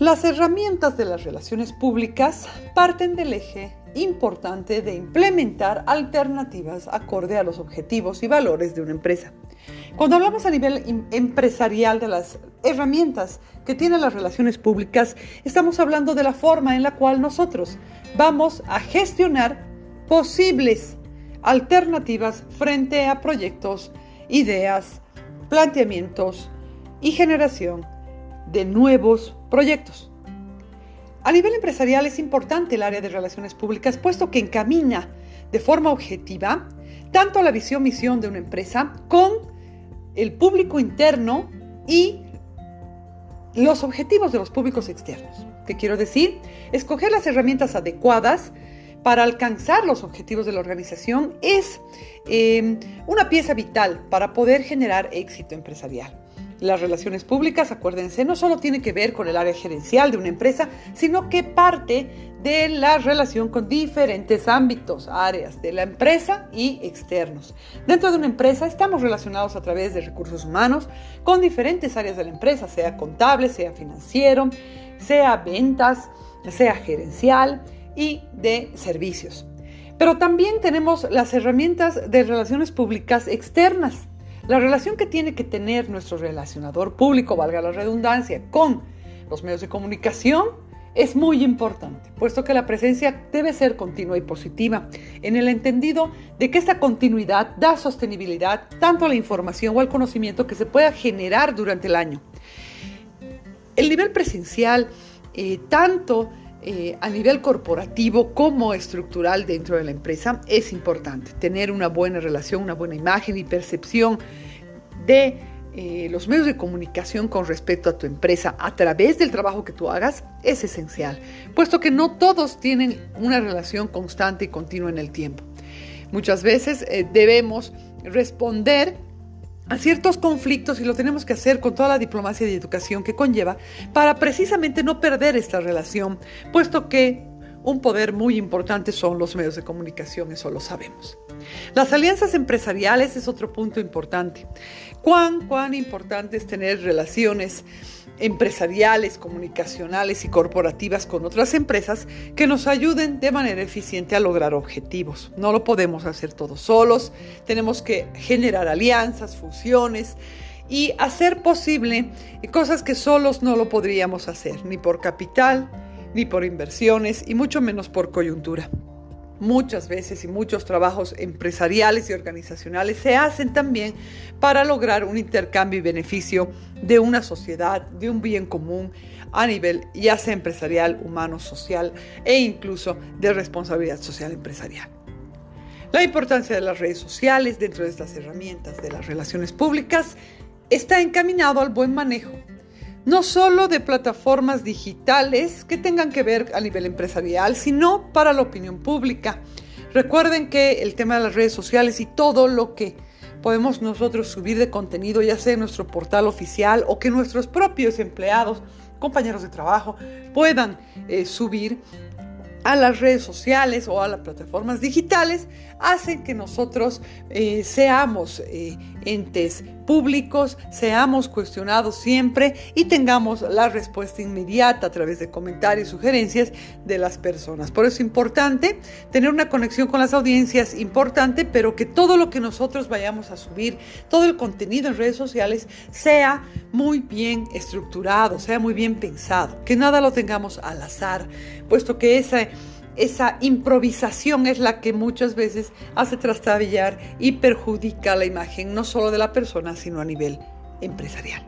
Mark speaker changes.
Speaker 1: Las herramientas de las relaciones públicas parten del eje importante de implementar alternativas acorde a los objetivos y valores de una empresa. Cuando hablamos a nivel em, empresarial de las herramientas que tienen las relaciones públicas, estamos hablando de la forma en la cual nosotros vamos a gestionar posibles alternativas frente a proyectos, ideas, planteamientos y generación de nuevos proyectos. A nivel empresarial es importante el área de relaciones públicas puesto que encamina de forma objetiva tanto la visión-misión de una empresa con el público interno y los objetivos de los públicos externos. ¿Qué quiero decir? Escoger las herramientas adecuadas para alcanzar los objetivos de la organización es eh, una pieza vital para poder generar éxito empresarial. Las relaciones públicas, acuérdense, no solo tiene que ver con el área gerencial de una empresa, sino que parte de la relación con diferentes ámbitos, áreas de la empresa y externos. Dentro de una empresa estamos relacionados a través de recursos humanos con diferentes áreas de la empresa, sea contable, sea financiero, sea ventas, sea gerencial y de servicios. Pero también tenemos las herramientas de relaciones públicas externas la relación que tiene que tener nuestro relacionador público, valga la redundancia, con los medios de comunicación es muy importante, puesto que la presencia debe ser continua y positiva, en el entendido de que esta continuidad da sostenibilidad tanto a la información o al conocimiento que se pueda generar durante el año. El nivel presencial, eh, tanto eh, a nivel corporativo como estructural dentro de la empresa es importante. Tener una buena relación, una buena imagen y percepción de eh, los medios de comunicación con respecto a tu empresa a través del trabajo que tú hagas es esencial, puesto que no todos tienen una relación constante y continua en el tiempo. Muchas veces eh, debemos responder a ciertos conflictos y lo tenemos que hacer con toda la diplomacia y educación que conlleva para precisamente no perder esta relación, puesto que un poder muy importante son los medios de comunicación, eso lo sabemos. Las alianzas empresariales es otro punto importante. ¿Cuán, cuán importante es tener relaciones empresariales, comunicacionales y corporativas con otras empresas que nos ayuden de manera eficiente a lograr objetivos. No lo podemos hacer todos solos, tenemos que generar alianzas, fusiones y hacer posible cosas que solos no lo podríamos hacer, ni por capital, ni por inversiones y mucho menos por coyuntura muchas veces y muchos trabajos empresariales y organizacionales se hacen también para lograr un intercambio y beneficio de una sociedad, de un bien común a nivel ya sea empresarial, humano, social e incluso de responsabilidad social empresarial. La importancia de las redes sociales dentro de estas herramientas de las relaciones públicas está encaminado al buen manejo no solo de plataformas digitales que tengan que ver a nivel empresarial, sino para la opinión pública. Recuerden que el tema de las redes sociales y todo lo que podemos nosotros subir de contenido, ya sea en nuestro portal oficial o que nuestros propios empleados, compañeros de trabajo, puedan eh, subir, a las redes sociales o a las plataformas digitales hacen que nosotros eh, seamos eh, entes públicos, seamos cuestionados siempre y tengamos la respuesta inmediata a través de comentarios, y sugerencias de las personas. Por eso es importante tener una conexión con las audiencias, importante, pero que todo lo que nosotros vayamos a subir, todo el contenido en redes sociales sea muy bien estructurado, sea muy bien pensado, que nada lo tengamos al azar, puesto que esa esa improvisación es la que muchas veces hace trastabillar y perjudica la imagen no solo de la persona, sino a nivel empresarial.